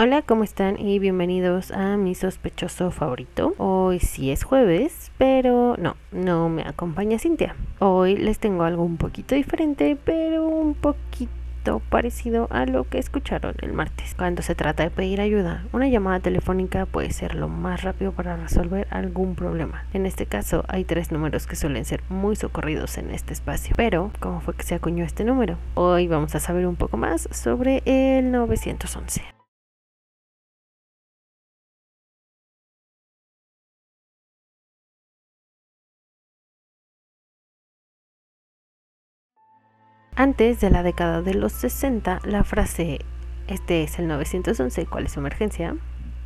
Hola, ¿cómo están? Y bienvenidos a mi sospechoso favorito. Hoy sí es jueves, pero no, no me acompaña Cintia. Hoy les tengo algo un poquito diferente, pero un poquito parecido a lo que escucharon el martes. Cuando se trata de pedir ayuda, una llamada telefónica puede ser lo más rápido para resolver algún problema. En este caso, hay tres números que suelen ser muy socorridos en este espacio. Pero, ¿cómo fue que se acuñó este número? Hoy vamos a saber un poco más sobre el 911. Antes de la década de los 60, la frase este es el 911, ¿cuál es su emergencia?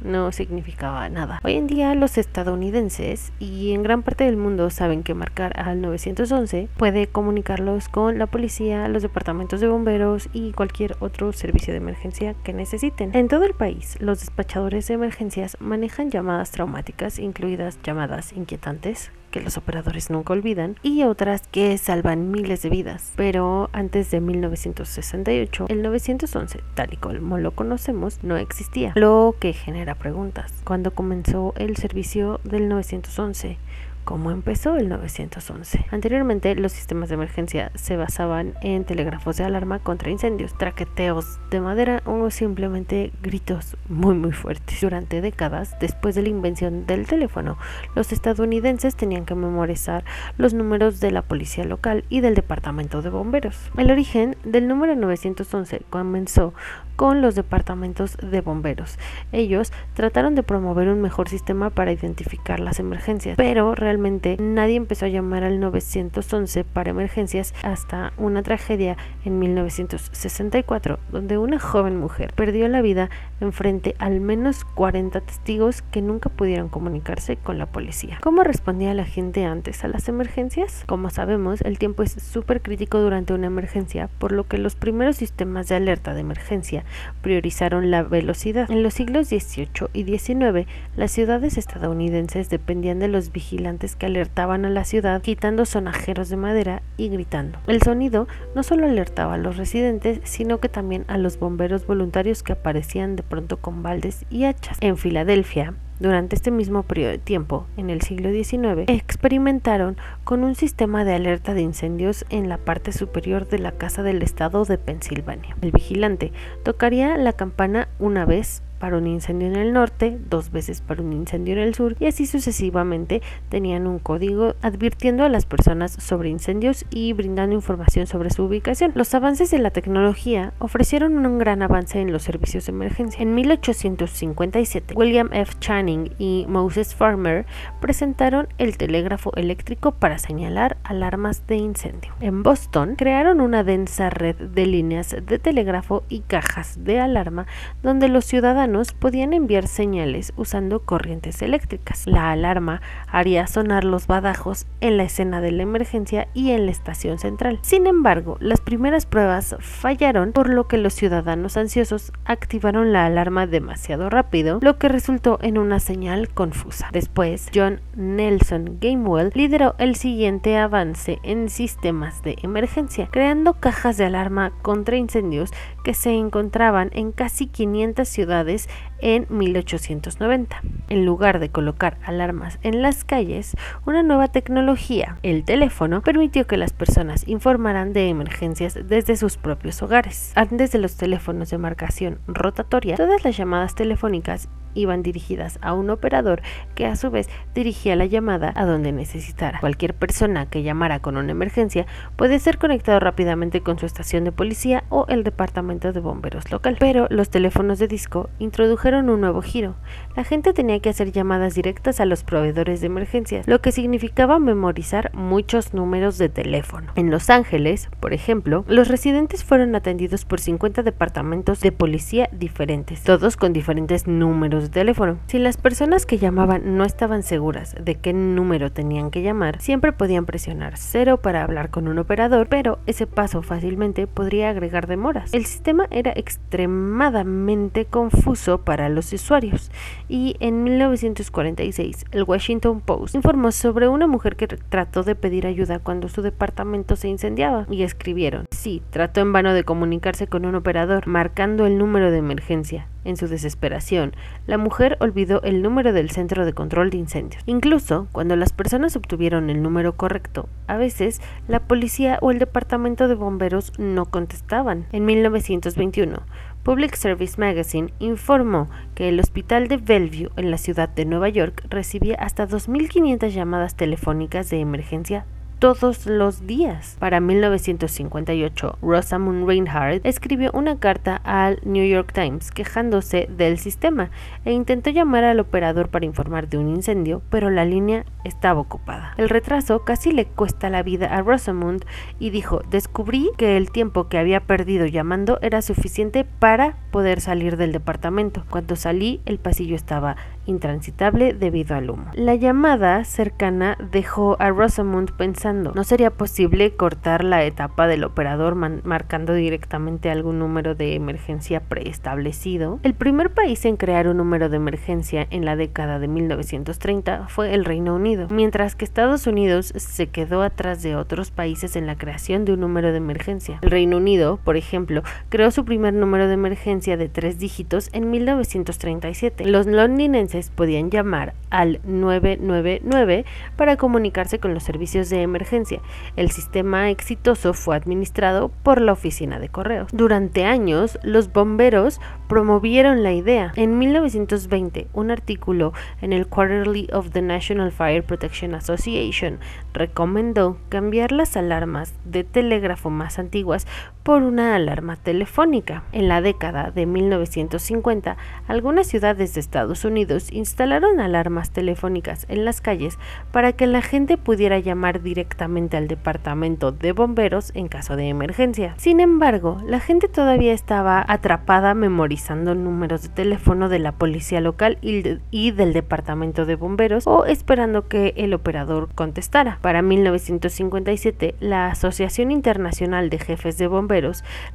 no significaba nada. Hoy en día los estadounidenses y en gran parte del mundo saben que marcar al 911 puede comunicarlos con la policía, los departamentos de bomberos y cualquier otro servicio de emergencia que necesiten. En todo el país, los despachadores de emergencias manejan llamadas traumáticas, incluidas llamadas inquietantes, que los operadores nunca olvidan, y otras que salvan miles de vidas. Pero antes de 1968, el 911, tal y como lo conocemos, no existía, lo que genera preguntas. ¿Cuándo comenzó el servicio del 911? Cómo empezó el 911. Anteriormente, los sistemas de emergencia se basaban en telégrafos de alarma contra incendios, traqueteos de madera o simplemente gritos muy muy fuertes. Durante décadas, después de la invención del teléfono, los estadounidenses tenían que memorizar los números de la policía local y del departamento de bomberos. El origen del número 911 comenzó con los departamentos de bomberos. Ellos trataron de promover un mejor sistema para identificar las emergencias, pero realmente nadie empezó a llamar al 911 para emergencias hasta una tragedia en 1964, donde una joven mujer perdió la vida enfrente al menos 40 testigos que nunca pudieron comunicarse con la policía. ¿Cómo respondía la gente antes a las emergencias? Como sabemos, el tiempo es súper crítico durante una emergencia, por lo que los primeros sistemas de alerta de emergencia priorizaron la velocidad. En los siglos XVIII y XIX, las ciudades estadounidenses dependían de los vigilantes que alertaban a la ciudad quitando sonajeros de madera y gritando. El sonido no solo alertaba a los residentes, sino que también a los bomberos voluntarios que aparecían de pronto con baldes y hachas. En Filadelfia, durante este mismo periodo de tiempo, en el siglo XIX, experimentaron con un sistema de alerta de incendios en la parte superior de la Casa del Estado de Pensilvania. El vigilante tocaría la campana una vez para un incendio en el norte, dos veces para un incendio en el sur y así sucesivamente tenían un código advirtiendo a las personas sobre incendios y brindando información sobre su ubicación. Los avances de la tecnología ofrecieron un gran avance en los servicios de emergencia. En 1857, William F. Channing y Moses Farmer presentaron el telégrafo eléctrico para señalar alarmas de incendio. En Boston, crearon una densa red de líneas de telégrafo y cajas de alarma donde los ciudadanos podían enviar señales usando corrientes eléctricas. La alarma haría sonar los badajos en la escena de la emergencia y en la estación central. Sin embargo, las primeras pruebas fallaron, por lo que los ciudadanos ansiosos activaron la alarma demasiado rápido, lo que resultó en una señal confusa. Después, John Nelson Gamewell lideró el siguiente avance en sistemas de emergencia, creando cajas de alarma contra incendios que se encontraban en casi 500 ciudades en 1890. En lugar de colocar alarmas en las calles, una nueva tecnología, el teléfono, permitió que las personas informaran de emergencias desde sus propios hogares. Antes de los teléfonos de marcación rotatoria, todas las llamadas telefónicas iban dirigidas a un operador que a su vez dirigía la llamada a donde necesitara. Cualquier persona que llamara con una emergencia puede ser conectado rápidamente con su estación de policía o el departamento de bomberos local. Pero los teléfonos de disco introdujeron un nuevo giro. La gente tenía que hacer llamadas directas a los proveedores de emergencias, lo que significaba memorizar muchos números de teléfono. En Los Ángeles, por ejemplo, los residentes fueron atendidos por 50 departamentos de policía diferentes, todos con diferentes números teléfono. Si las personas que llamaban no estaban seguras de qué número tenían que llamar, siempre podían presionar cero para hablar con un operador, pero ese paso fácilmente podría agregar demoras. El sistema era extremadamente confuso para los usuarios y en 1946 el Washington Post informó sobre una mujer que trató de pedir ayuda cuando su departamento se incendiaba y escribieron, sí, trató en vano de comunicarse con un operador marcando el número de emergencia En su desesperación, la mujer olvidó el número del centro de control de incendios. Incluso cuando las personas obtuvieron el número correcto, a veces la policía o el departamento de bomberos no contestaban. En 1921, Public Service Magazine informó que el hospital de Bellevue en la ciudad de Nueva York recibía hasta 2.500 llamadas telefónicas de emergencia todos los días. Para 1958, Rosamund Reinhardt escribió una carta al New York Times quejándose del sistema e intentó llamar al operador para informar de un incendio, pero la línea estaba ocupada. El retraso casi le cuesta la vida a Rosamund y dijo, descubrí que el tiempo que había perdido llamando era suficiente para poder salir del departamento. Cuando salí, el pasillo estaba intransitable debido al humo. La llamada cercana dejó a Rosamund pensando, ¿no sería posible cortar la etapa del operador marcando directamente algún número de emergencia preestablecido? El primer país en crear un número de emergencia en la década de 1930 fue el Reino Unido, mientras que Estados Unidos se quedó atrás de otros países en la creación de un número de emergencia. El Reino Unido, por ejemplo, creó su primer número de emergencia de tres dígitos en 1937. Los londinenses podían llamar al 999 para comunicarse con los servicios de emergencia. El sistema exitoso fue administrado por la oficina de correos. Durante años, los bomberos promovieron la idea. En 1920, un artículo en el Quarterly of the National Fire Protection Association recomendó cambiar las alarmas de telégrafo más antiguas por una alarma telefónica. En la década de 1950, algunas ciudades de Estados Unidos instalaron alarmas telefónicas en las calles para que la gente pudiera llamar directamente al departamento de bomberos en caso de emergencia. Sin embargo, la gente todavía estaba atrapada memorizando números de teléfono de la policía local y, del departamento de bomberos o esperando que el operador contestara. Para 1957, la Asociación Internacional de Jefes de Bomberos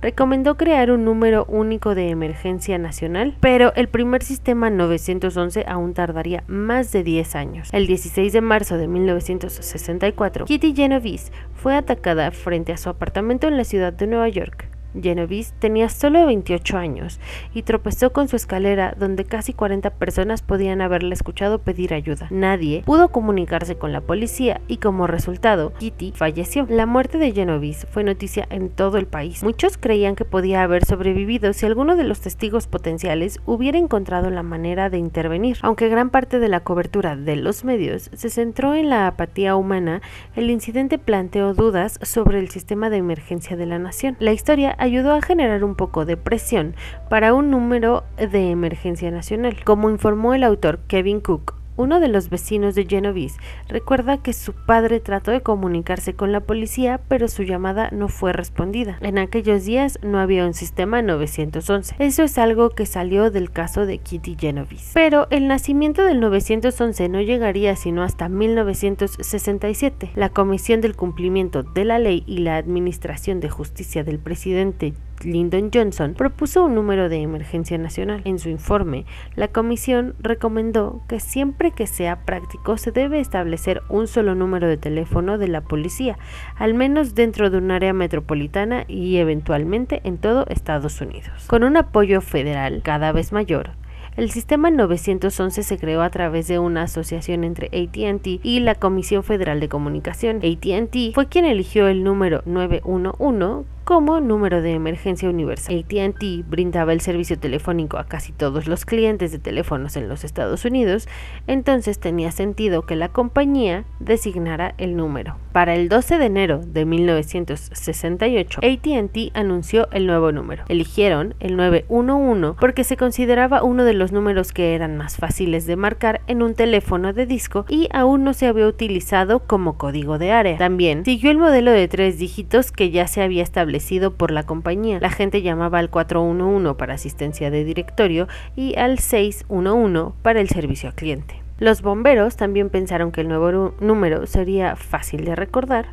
recomendó crear un número único de emergencia nacional, pero el primer sistema 911 aún tardaría más de 10 años. El 16 de marzo de 1964, Kitty Genovese fue atacada frente a su apartamento en la ciudad de Nueva York. Genovese tenía solo 28 años y tropezó con su escalera donde casi 40 personas podían haberle escuchado pedir ayuda. Nadie pudo comunicarse con la policía y como resultado, Kitty falleció. La muerte de Genovese fue noticia en todo el país. Muchos creían que podía haber sobrevivido si alguno de los testigos potenciales hubiera encontrado la manera de intervenir. Aunque gran parte de la cobertura de los medios se centró en la apatía humana, el incidente planteó dudas sobre el sistema de emergencia de la nación. La historia ayudó a generar un poco de presión para un número de emergencia nacional. Como informó el autor Kevin Cook, uno de los vecinos de Genovese recuerda que su padre trató de comunicarse con la policía, pero su llamada no fue respondida. En aquellos días no había un sistema 911. Eso es algo que salió del caso de Kitty Genovese. Pero el nacimiento del 911 no llegaría sino hasta 1967. La Comisión del Cumplimiento de la Ley y la Administración de Justicia del presidente Lyndon Johnson propuso un número de emergencia nacional. En su informe, la comisión recomendó que siempre que sea práctico se debe establecer un solo número de teléfono de la policía, al menos dentro de un área metropolitana y eventualmente en todo Estados Unidos. Con un apoyo federal cada vez mayor, el sistema 911 se creó a través de una asociación entre ATT y la Comisión Federal de Comunicación. ATT fue quien eligió el número 911 como número de emergencia universal. ATT brindaba el servicio telefónico a casi todos los clientes de teléfonos en los Estados Unidos, entonces tenía sentido que la compañía designara el número. Para el 12 de enero de 1968, ATT anunció el nuevo número. Eligieron el 911 porque se consideraba uno de los números que eran más fáciles de marcar en un teléfono de disco y aún no se había utilizado como código de área. También siguió el modelo de tres dígitos que ya se había establecido por la compañía. La gente llamaba al 411 para asistencia de directorio y al 611 para el servicio al cliente. Los bomberos también pensaron que el nuevo número sería fácil de recordar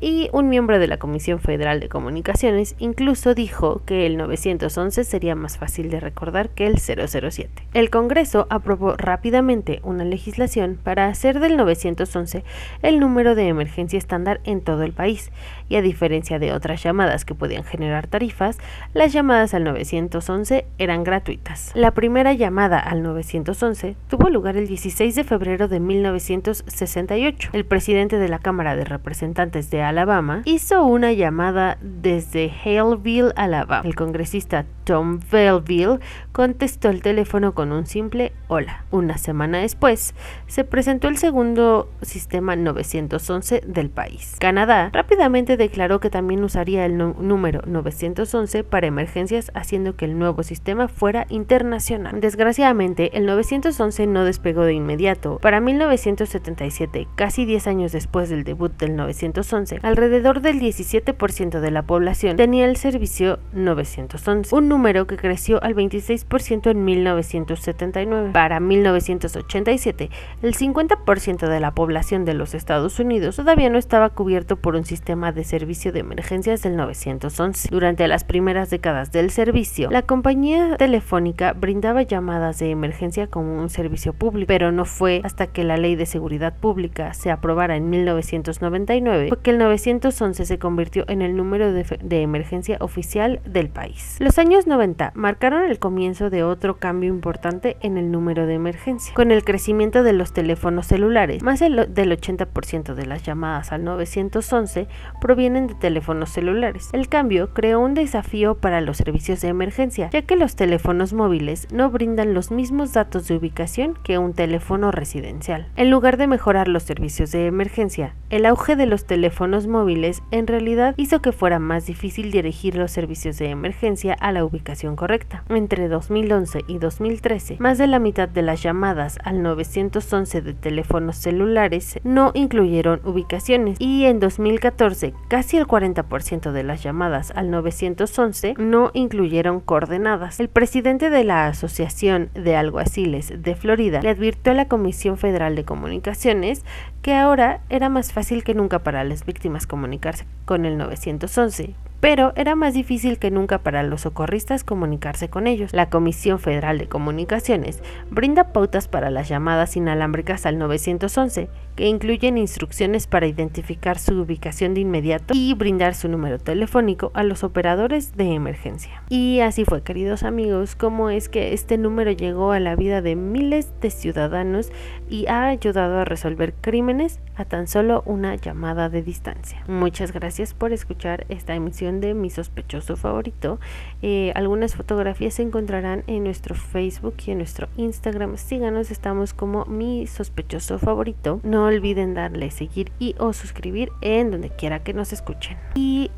y un miembro de la Comisión Federal de Comunicaciones incluso dijo que el 911 sería más fácil de recordar que el 007. El Congreso aprobó rápidamente una legislación para hacer del 911 el número de emergencia estándar en todo el país y a diferencia de otras llamadas que podían generar tarifas, las llamadas al 911 eran gratuitas. La primera llamada al 911 tuvo lugar el 16 de febrero de 1968, el presidente de la Cámara de Representantes de Alabama hizo una llamada desde Haleville, Alabama. El congresista Tom Belleville contestó el teléfono con un simple hola. Una semana después, se presentó el segundo sistema 911 del país. Canadá rápidamente declaró que también usaría el número 911 para emergencias, haciendo que el nuevo sistema fuera internacional. Desgraciadamente, el 911 no despegó de inmediato para 1977, casi 10 años después del debut del 911, alrededor del 17% de la población tenía el servicio 911, un número que creció al 26% en 1979. Para 1987, el 50% de la población de los Estados Unidos todavía no estaba cubierto por un sistema de servicio de emergencias del 911. Durante las primeras décadas del servicio, la compañía telefónica brindaba llamadas de emergencia como un servicio público, pero no fue hasta que la Ley de Seguridad Pública se aprobara en 1999 que el 911 se convirtió en el número de, de emergencia oficial del país. Los años 90 marcaron el comienzo de otro cambio importante en el número de emergencia. Con el crecimiento de los teléfonos celulares, más del 80% de las llamadas al 911 provienen de teléfonos celulares. El cambio creó un desafío para los servicios de emergencia, ya que los teléfonos móviles no brindan los mismos datos de ubicación que un teléfono residencial. En lugar de mejorar los servicios de emergencia, el auge de los teléfonos móviles en realidad hizo que fuera más difícil dirigir los servicios de emergencia a la ubicación correcta. Entre 2011 y 2013, más de la mitad de las llamadas al 911 de teléfonos celulares no incluyeron ubicaciones y en 2014 casi el 40% de las llamadas al 911 no incluyeron coordenadas. El presidente de la Asociación de Alguaciles de Florida le advirtió a la Comisión Federal de Comunicaciones que ahora era más fácil que nunca para las víctimas comunicarse con el 911 pero era más difícil que nunca para los socorristas comunicarse con ellos. La Comisión Federal de Comunicaciones brinda pautas para las llamadas inalámbricas al 911, que incluyen instrucciones para identificar su ubicación de inmediato y brindar su número telefónico a los operadores de emergencia. Y así fue, queridos amigos, como es que este número llegó a la vida de miles de ciudadanos y ha ayudado a resolver crímenes a tan solo una llamada de distancia. Muchas gracias por escuchar esta emisión de Mi sospechoso favorito. Eh, algunas fotografías se encontrarán en nuestro Facebook y en nuestro Instagram. Síganos, estamos como Mi sospechoso favorito. No olviden darle seguir y o suscribir en donde quiera que nos escuchen. Y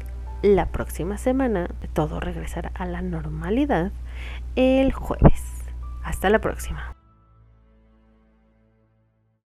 la próxima semana todo regresará a la normalidad el jueves. Hasta la próxima.